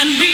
and we.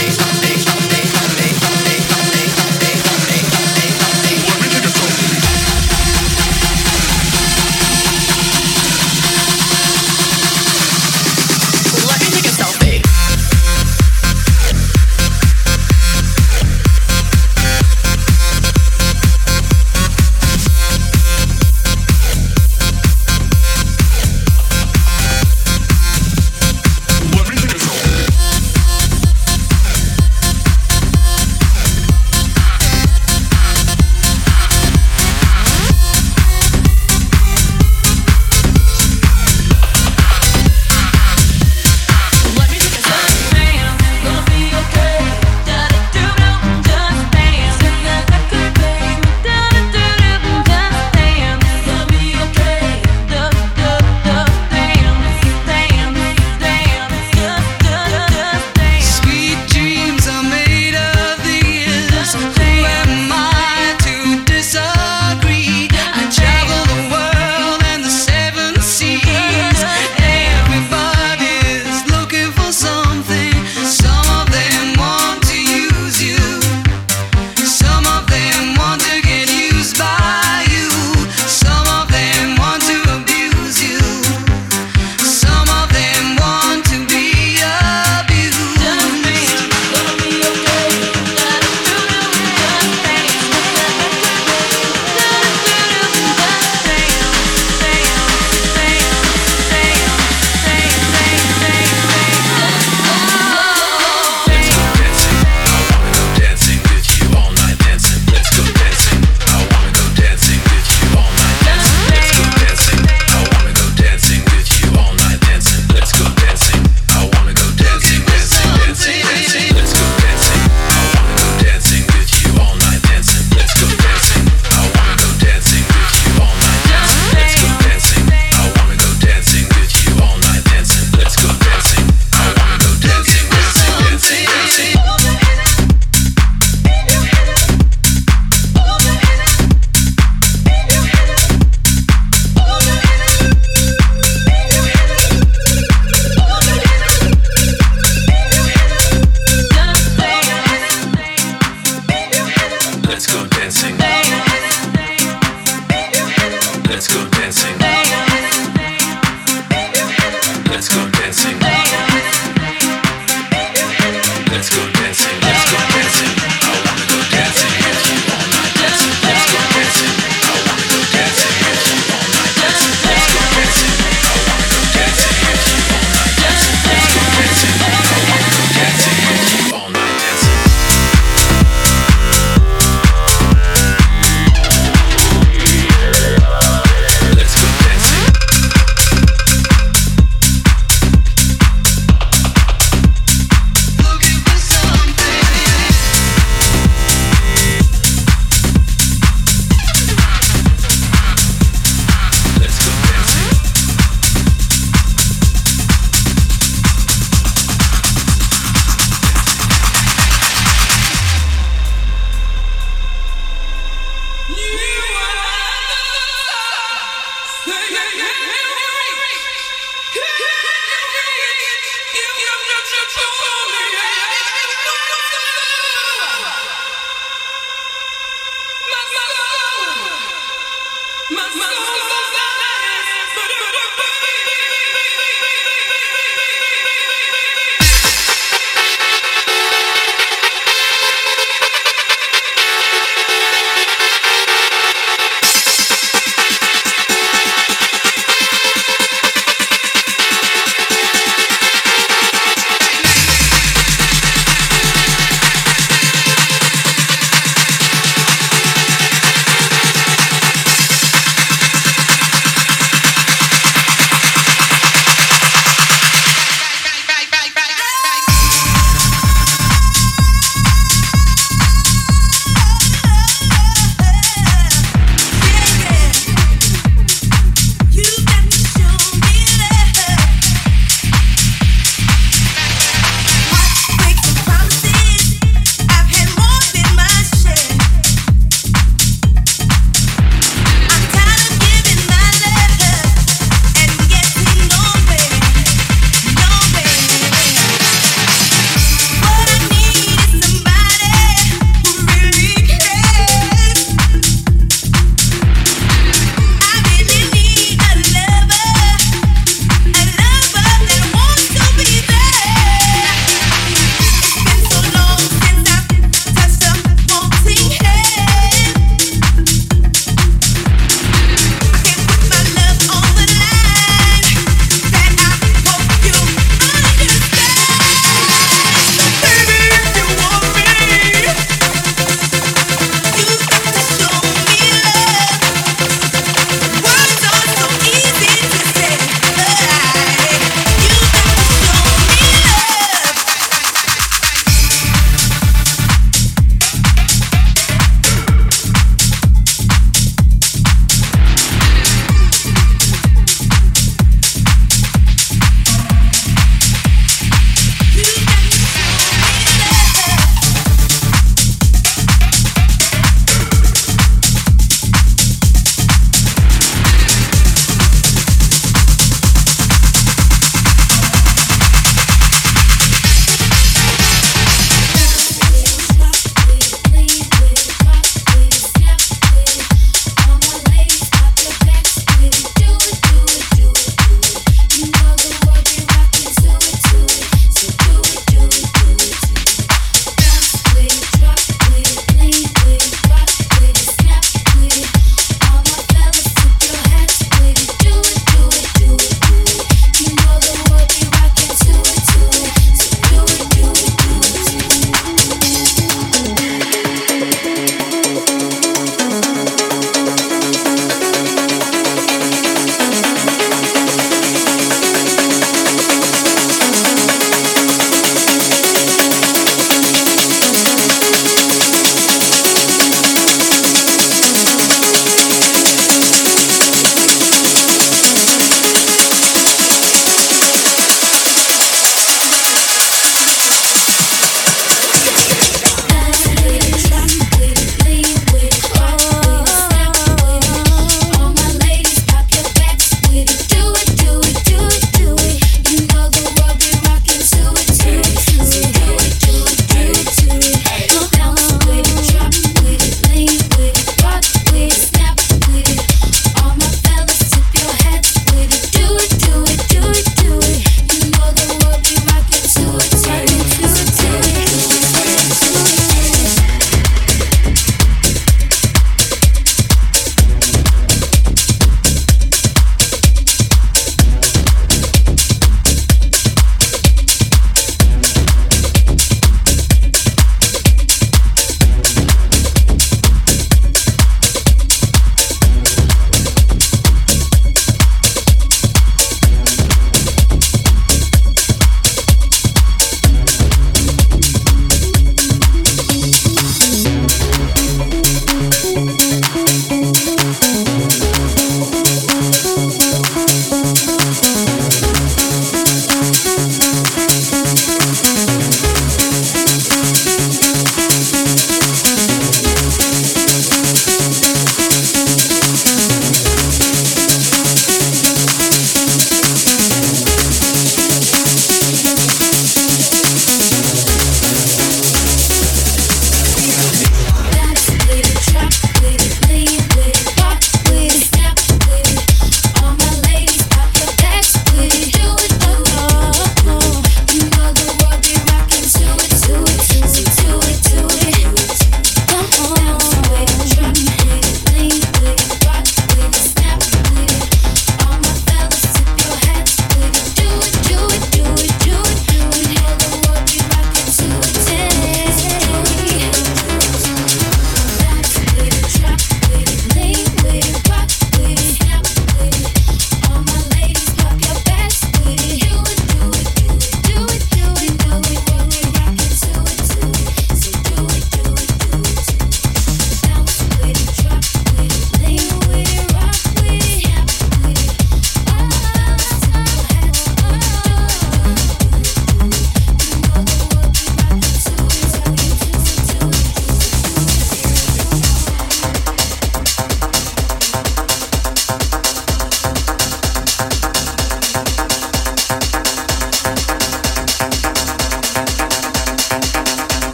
my, my.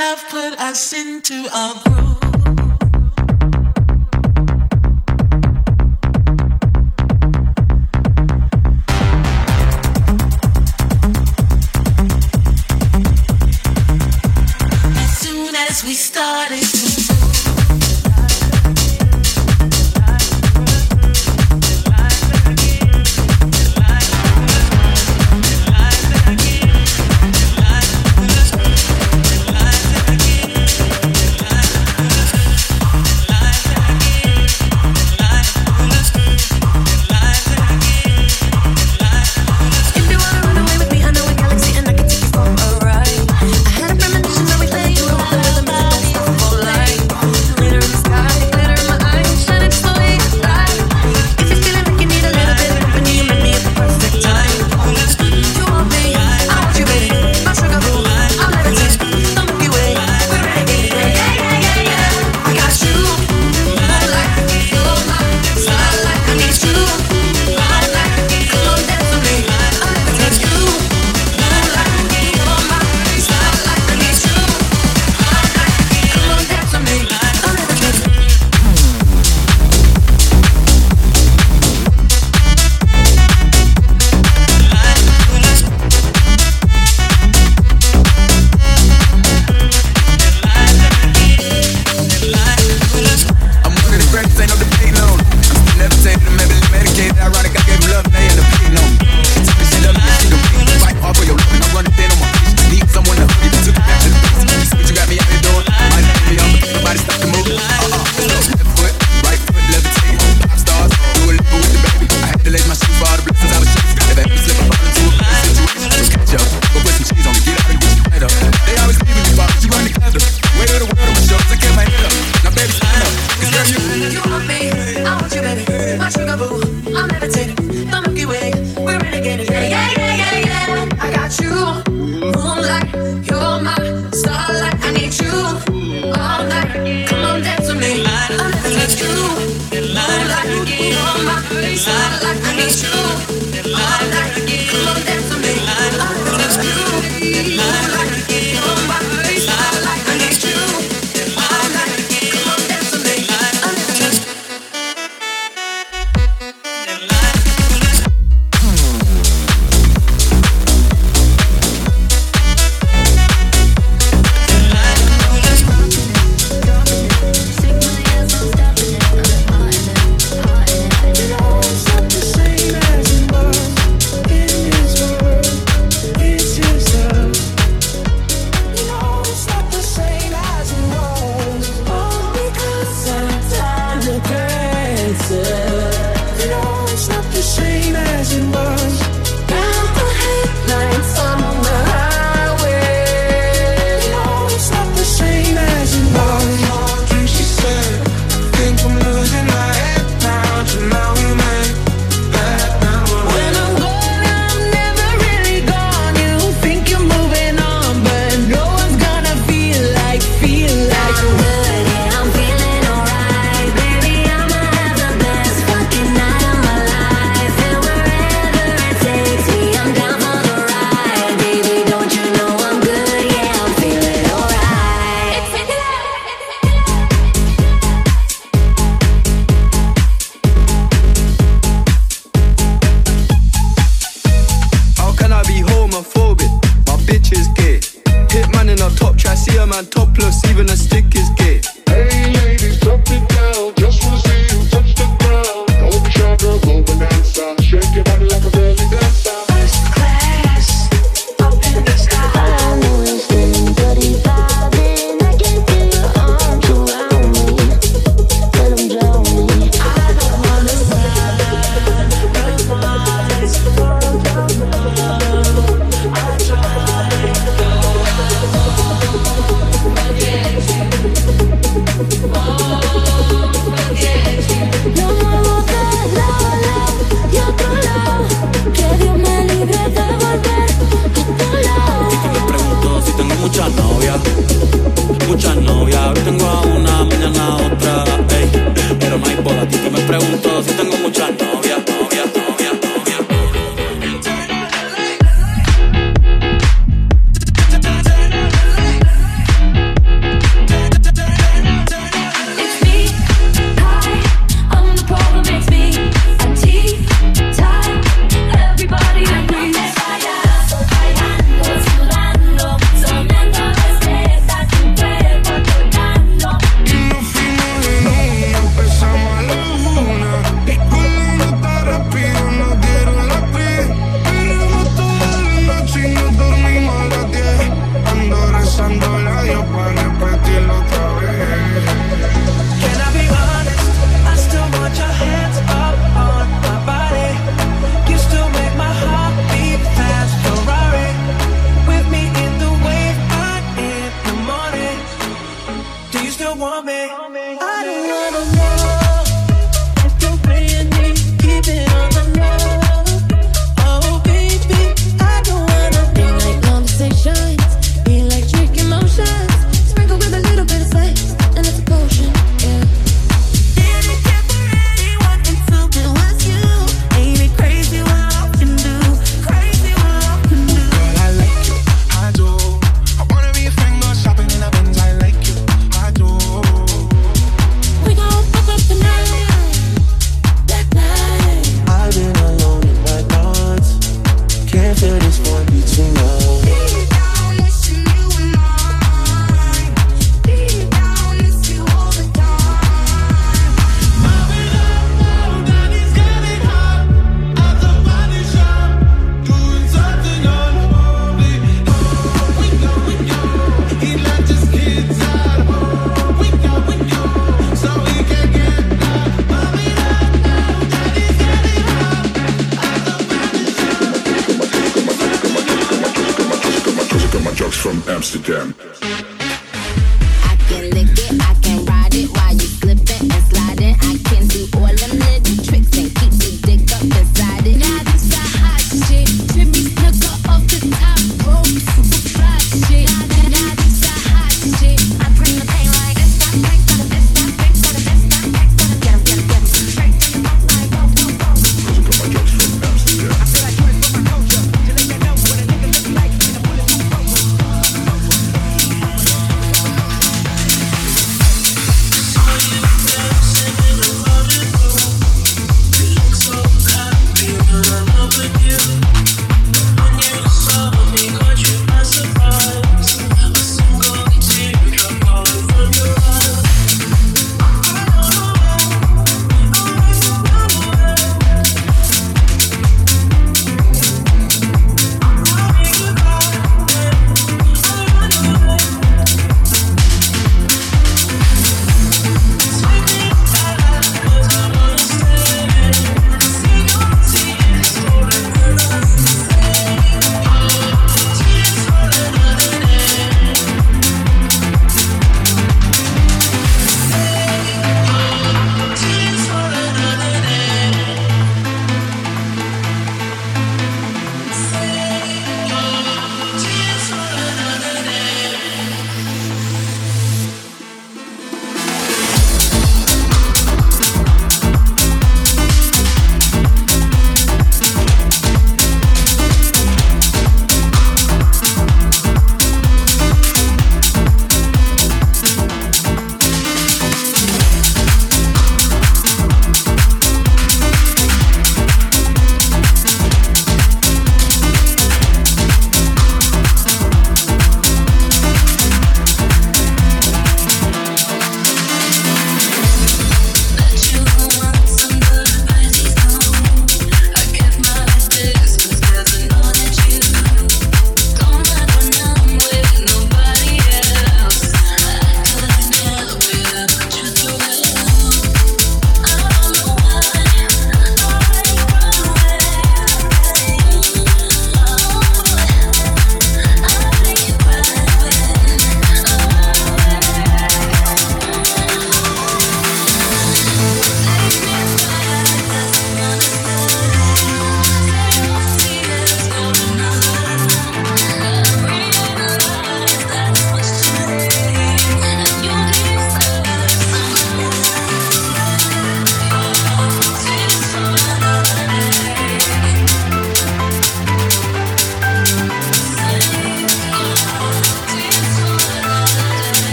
Love put us into a groove.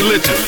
religion.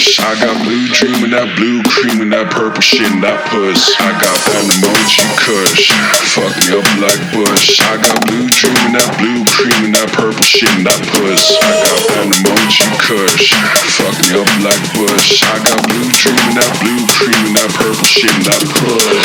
Bush. I got blue dream and that blue cream and that purple shit and that puss. I got that emoji kush. Fuck me up like Bush. I got blue dream and that blue cream and that purple shit and that puss. I got that emoji kush. Fuck me up like Bush. I got blue dream and that blue cream and that purple shit and that puss.